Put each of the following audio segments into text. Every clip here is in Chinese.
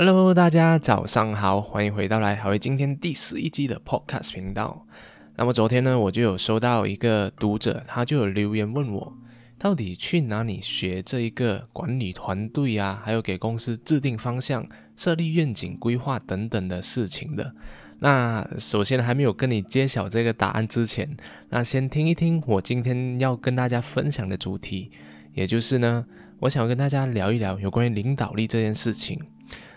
Hello，大家早上好，欢迎回到来好为今天第十一季的 Podcast 频道。那么昨天呢，我就有收到一个读者，他就有留言问我，到底去哪里学这一个管理团队啊，还有给公司制定方向、设立愿景、规划等等的事情的。那首先还没有跟你揭晓这个答案之前，那先听一听我今天要跟大家分享的主题，也就是呢，我想跟大家聊一聊有关于领导力这件事情。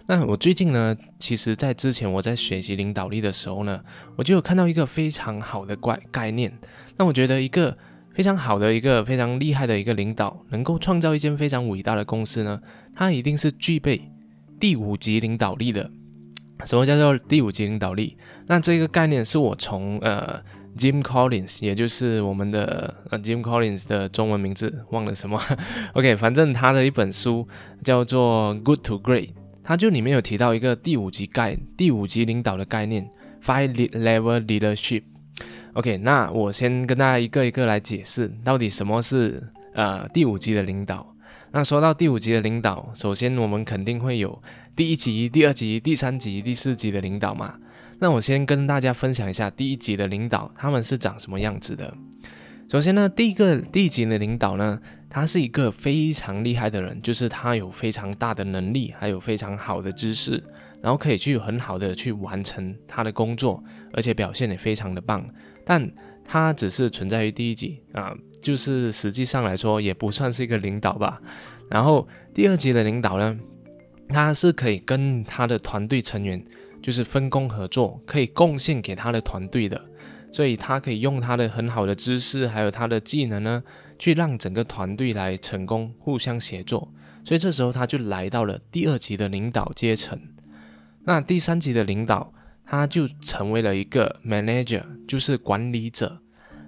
那我最近呢，其实，在之前我在学习领导力的时候呢，我就有看到一个非常好的概概念。那我觉得一个非常好的一个非常厉害的一个领导，能够创造一间非常伟大的公司呢，他一定是具备第五级领导力的。什么叫做第五级领导力？那这个概念是我从呃 Jim Collins，也就是我们的呃 Jim Collins 的中文名字忘了什么。OK，反正他的一本书叫做《Good to Great》。它就里面有提到一个第五级概第五级领导的概念，Five Level Leadership。OK，那我先跟大家一个一个来解释，到底什么是呃第五级的领导。那说到第五级的领导，首先我们肯定会有第一级、第二级、第三级、第四级的领导嘛。那我先跟大家分享一下第一级的领导他们是长什么样子的。首先呢，第一个第一级的领导呢，他是一个非常厉害的人，就是他有非常大的能力，还有非常好的知识，然后可以去很好的去完成他的工作，而且表现也非常的棒。但他只是存在于第一级啊，就是实际上来说也不算是一个领导吧。然后第二级的领导呢，他是可以跟他的团队成员就是分工合作，可以贡献给他的团队的。所以他可以用他的很好的知识，还有他的技能呢，去让整个团队来成功，互相协作。所以这时候他就来到了第二级的领导阶层。那第三级的领导，他就成为了一个 manager，就是管理者。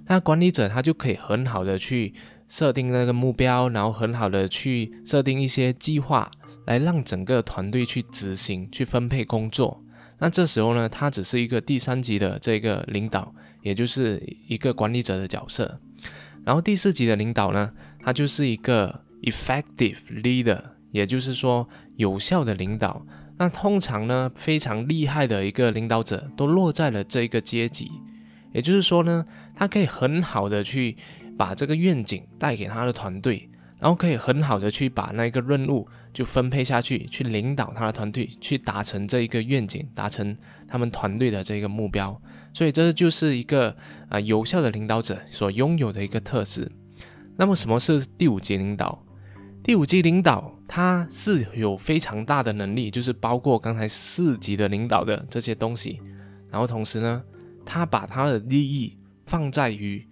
那管理者他就可以很好的去设定那个目标，然后很好的去设定一些计划，来让整个团队去执行，去分配工作。那这时候呢，他只是一个第三级的这个领导。也就是一个管理者的角色，然后第四级的领导呢，他就是一个 effective leader，也就是说有效的领导。那通常呢，非常厉害的一个领导者都落在了这一个阶级，也就是说呢，他可以很好的去把这个愿景带给他的团队。然后可以很好的去把那个任务就分配下去，去领导他的团队，去达成这一个愿景，达成他们团队的这个目标。所以这就是一个啊有效的领导者所拥有的一个特质。那么什么是第五级领导？第五级领导他是有非常大的能力，就是包括刚才四级的领导的这些东西。然后同时呢，他把他的利益放在于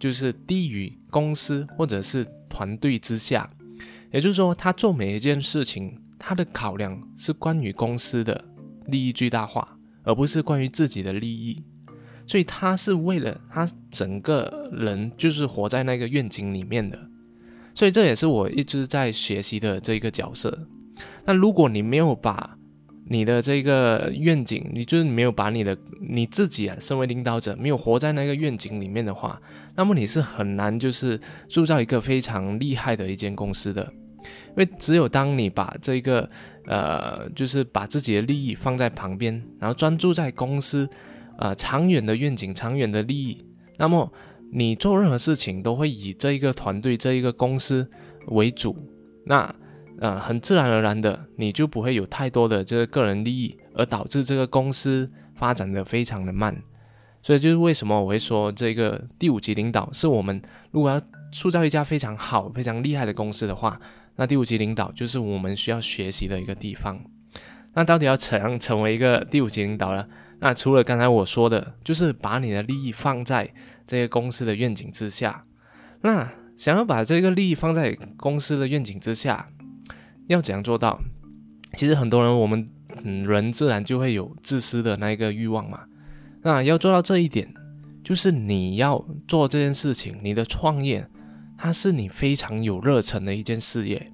就是低于公司或者是。团队之下，也就是说，他做每一件事情，他的考量是关于公司的利益最大化，而不是关于自己的利益。所以，他是为了他整个人就是活在那个愿景里面的。所以，这也是我一直在学习的这个角色。那如果你没有把你的这个愿景，你就是没有把你的你自己啊，身为领导者，没有活在那个愿景里面的话，那么你是很难就是铸造一个非常厉害的一间公司的。因为只有当你把这个呃，就是把自己的利益放在旁边，然后专注在公司啊长远的愿景、长远的利益，那么你做任何事情都会以这一个团队、这一个公司为主。那呃，很自然而然的，你就不会有太多的这个个人利益，而导致这个公司发展的非常的慢。所以就是为什么我会说这个第五级领导是我们如果要塑造一家非常好、非常厉害的公司的话，那第五级领导就是我们需要学习的一个地方。那到底要怎样成为一个第五级领导呢？那除了刚才我说的，就是把你的利益放在这个公司的愿景之下。那想要把这个利益放在公司的愿景之下。要怎样做到？其实很多人，我们嗯人自然就会有自私的那一个欲望嘛。那要做到这一点，就是你要做这件事情，你的创业，它是你非常有热忱的一件事业。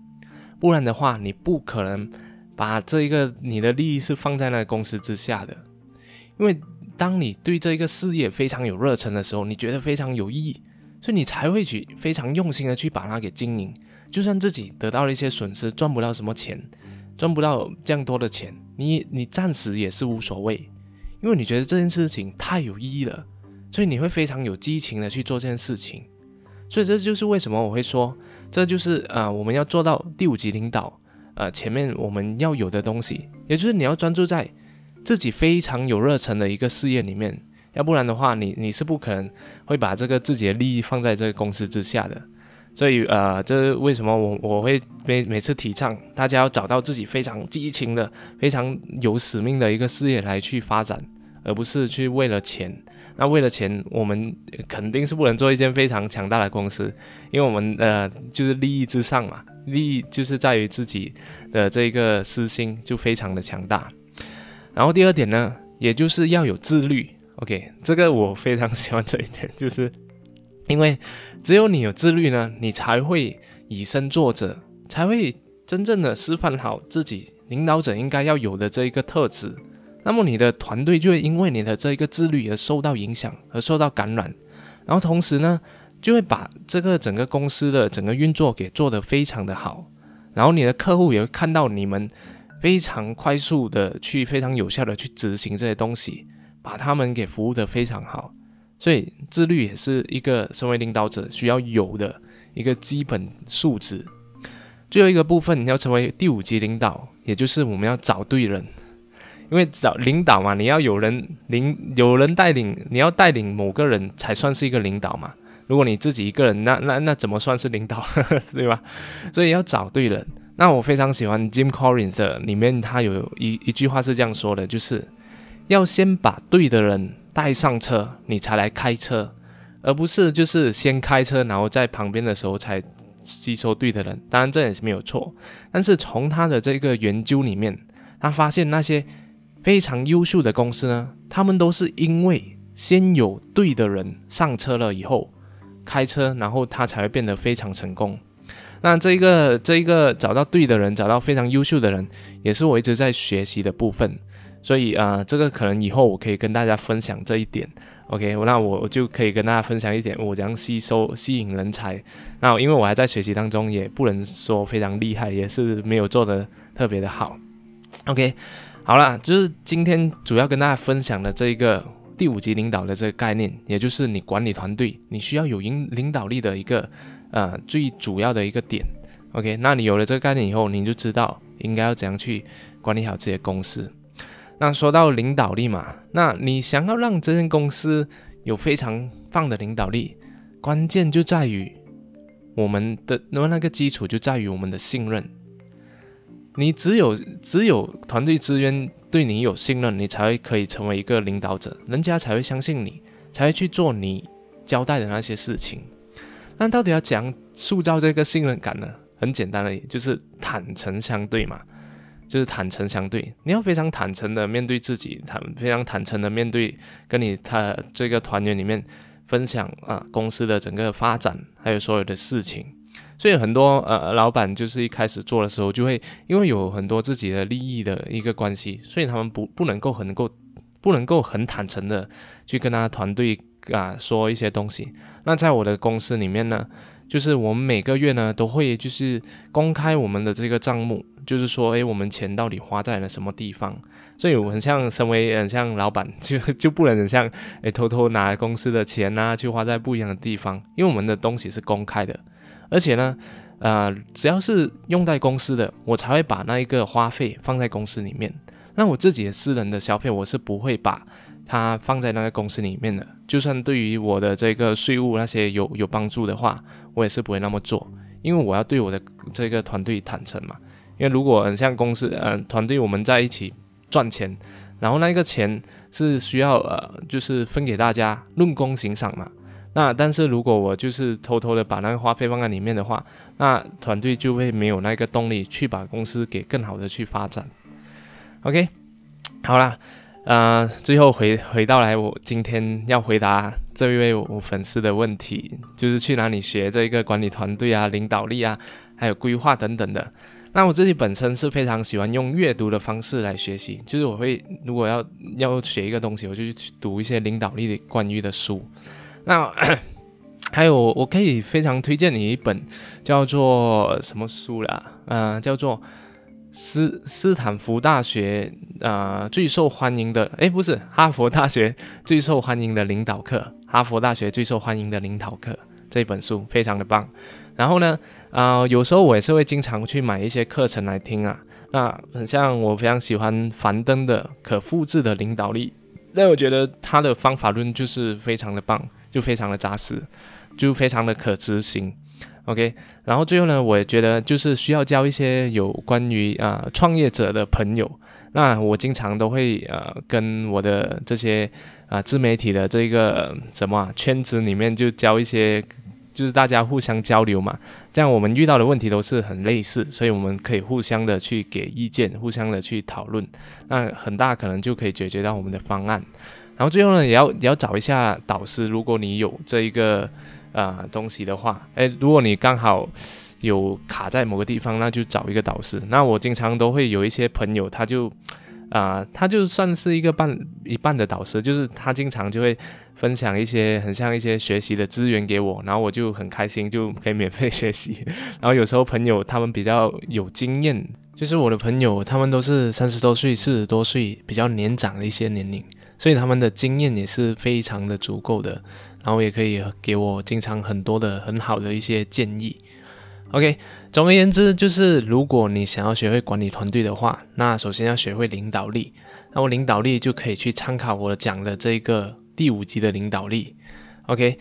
不然的话，你不可能把这一个你的利益是放在那个公司之下的。因为当你对这一个事业非常有热忱的时候，你觉得非常有意义，所以你才会去非常用心的去把它给经营。就算自己得到了一些损失，赚不到什么钱，赚不到这样多的钱，你你暂时也是无所谓，因为你觉得这件事情太有意义了，所以你会非常有激情的去做这件事情。所以这就是为什么我会说，这就是呃我们要做到第五级领导，呃前面我们要有的东西，也就是你要专注在自己非常有热忱的一个事业里面，要不然的话，你你是不可能会把这个自己的利益放在这个公司之下的。所以呃，这是为什么我我会每每次提倡大家要找到自己非常激情的、非常有使命的一个事业来去发展，而不是去为了钱。那为了钱，我们肯定是不能做一间非常强大的公司，因为我们呃就是利益之上嘛，利益就是在于自己的这个私心就非常的强大。然后第二点呢，也就是要有自律。OK，这个我非常喜欢这一点，就是因为只有你有自律呢，你才会以身作则，才会真正的示范好自己领导者应该要有的这一个特质。那么你的团队就会因为你的这一个自律而受到影响，而受到感染，然后同时呢，就会把这个整个公司的整个运作给做得非常的好，然后你的客户也会看到你们非常快速的去非常有效的去执行这些东西，把他们给服务得非常好，所以自律也是一个身为领导者需要有的一个基本素质。最后一个部分你要成为第五级领导，也就是我们要找对人。因为找领导嘛，你要有人领，有人带领，你要带领某个人才算是一个领导嘛。如果你自己一个人，那那那怎么算是领导，对吧？所以要找对人。那我非常喜欢 Jim Collins 的里面，他有一一句话是这样说的，就是要先把对的人带上车，你才来开车，而不是就是先开车，然后在旁边的时候才吸收对的人。当然这也是没有错，但是从他的这个研究里面，他发现那些。非常优秀的公司呢，他们都是因为先有对的人上车了以后，开车，然后他才会变得非常成功。那这一个这一个找到对的人，找到非常优秀的人，也是我一直在学习的部分。所以啊，这个可能以后我可以跟大家分享这一点。OK，那我就可以跟大家分享一点我怎样吸收吸引人才。那因为我还在学习当中，也不能说非常厉害，也是没有做的特别的好。OK。好了，就是今天主要跟大家分享的这一个第五级领导的这个概念，也就是你管理团队，你需要有领领导力的一个呃最主要的一个点。OK，那你有了这个概念以后，你就知道应该要怎样去管理好这些公司。那说到领导力嘛，那你想要让这间公司有非常棒的领导力，关键就在于我们的那那个基础就在于我们的信任。你只有只有团队资源对你有信任，你才会可以成为一个领导者，人家才会相信你，才会去做你交代的那些事情。那到底要怎样塑造这个信任感呢？很简单的，就是坦诚相对嘛，就是坦诚相对。你要非常坦诚的面对自己，坦非常坦诚的面对跟你他这个团员里面分享啊公司的整个发展，还有所有的事情。所以很多呃老板就是一开始做的时候，就会因为有很多自己的利益的一个关系，所以他们不不能够很够不能够很坦诚的去跟他团队啊说一些东西。那在我的公司里面呢，就是我们每个月呢都会就是公开我们的这个账目，就是说诶，我们钱到底花在了什么地方。所以我很像身为很像老板，就就不能很像诶偷偷拿公司的钱呐去花在不一样的地方，因为我们的东西是公开的。而且呢，呃，只要是用在公司的，我才会把那一个花费放在公司里面。那我自己的私人的消费，我是不会把它放在那个公司里面的。就算对于我的这个税务那些有有帮助的话，我也是不会那么做，因为我要对我的这个团队坦诚嘛。因为如果很像公司，呃，团队我们在一起赚钱，然后那个钱是需要呃，就是分给大家论功行赏嘛。那但是如果我就是偷偷的把那个花费放在里面的话，那团队就会没有那个动力去把公司给更好的去发展。OK，好了，呃，最后回回到来，我今天要回答这一位我粉丝的问题，就是去哪里学这一个管理团队啊、领导力啊，还有规划等等的。那我自己本身是非常喜欢用阅读的方式来学习，就是我会如果要要学一个东西，我就去读一些领导力的关于的书。那 还有，我可以非常推荐你一本叫做什么书啦？嗯，叫做《斯斯坦福大学啊最受欢迎的，诶，不是哈佛大学 最受欢迎的领导课，哈佛大学最受欢迎的领导课这本书非常的棒。然后呢，啊，有时候我也是会经常去买一些课程来听啊。那很像我非常喜欢樊登的可复制的领导力，那我觉得他的方法论就是非常的棒，就非常的扎实，就非常的可执行。OK，然后最后呢，我也觉得就是需要交一些有关于啊创业者的朋友。那我经常都会呃跟我的这些啊自媒体的这个什么圈子里面就交一些。就是大家互相交流嘛，这样我们遇到的问题都是很类似，所以我们可以互相的去给意见，互相的去讨论，那很大可能就可以解决到我们的方案。然后最后呢，也要也要找一下导师，如果你有这一个呃东西的话，诶，如果你刚好有卡在某个地方，那就找一个导师。那我经常都会有一些朋友，他就。啊，他就算是一个半一半的导师，就是他经常就会分享一些很像一些学习的资源给我，然后我就很开心，就可以免费学习。然后有时候朋友他们比较有经验，就是我的朋友，他们都是三十多岁、四十多岁，比较年长的一些年龄，所以他们的经验也是非常的足够的，然后也可以给我经常很多的很好的一些建议。OK，总而言之，就是如果你想要学会管理团队的话，那首先要学会领导力。那么领导力就可以去参考我讲的这个第五集的领导力。OK，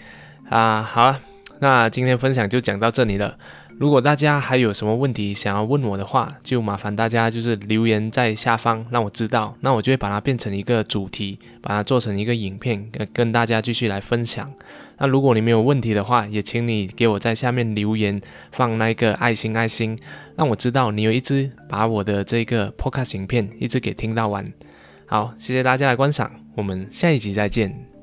啊，好了，那今天分享就讲到这里了。如果大家还有什么问题想要问我的话，就麻烦大家就是留言在下方，让我知道，那我就会把它变成一个主题，把它做成一个影片，跟跟大家继续来分享。那如果你没有问题的话，也请你给我在下面留言，放那个爱心爱心，让我知道你有一直把我的这个 podcast 影片一直给听到完。好，谢谢大家的观赏，我们下一集再见。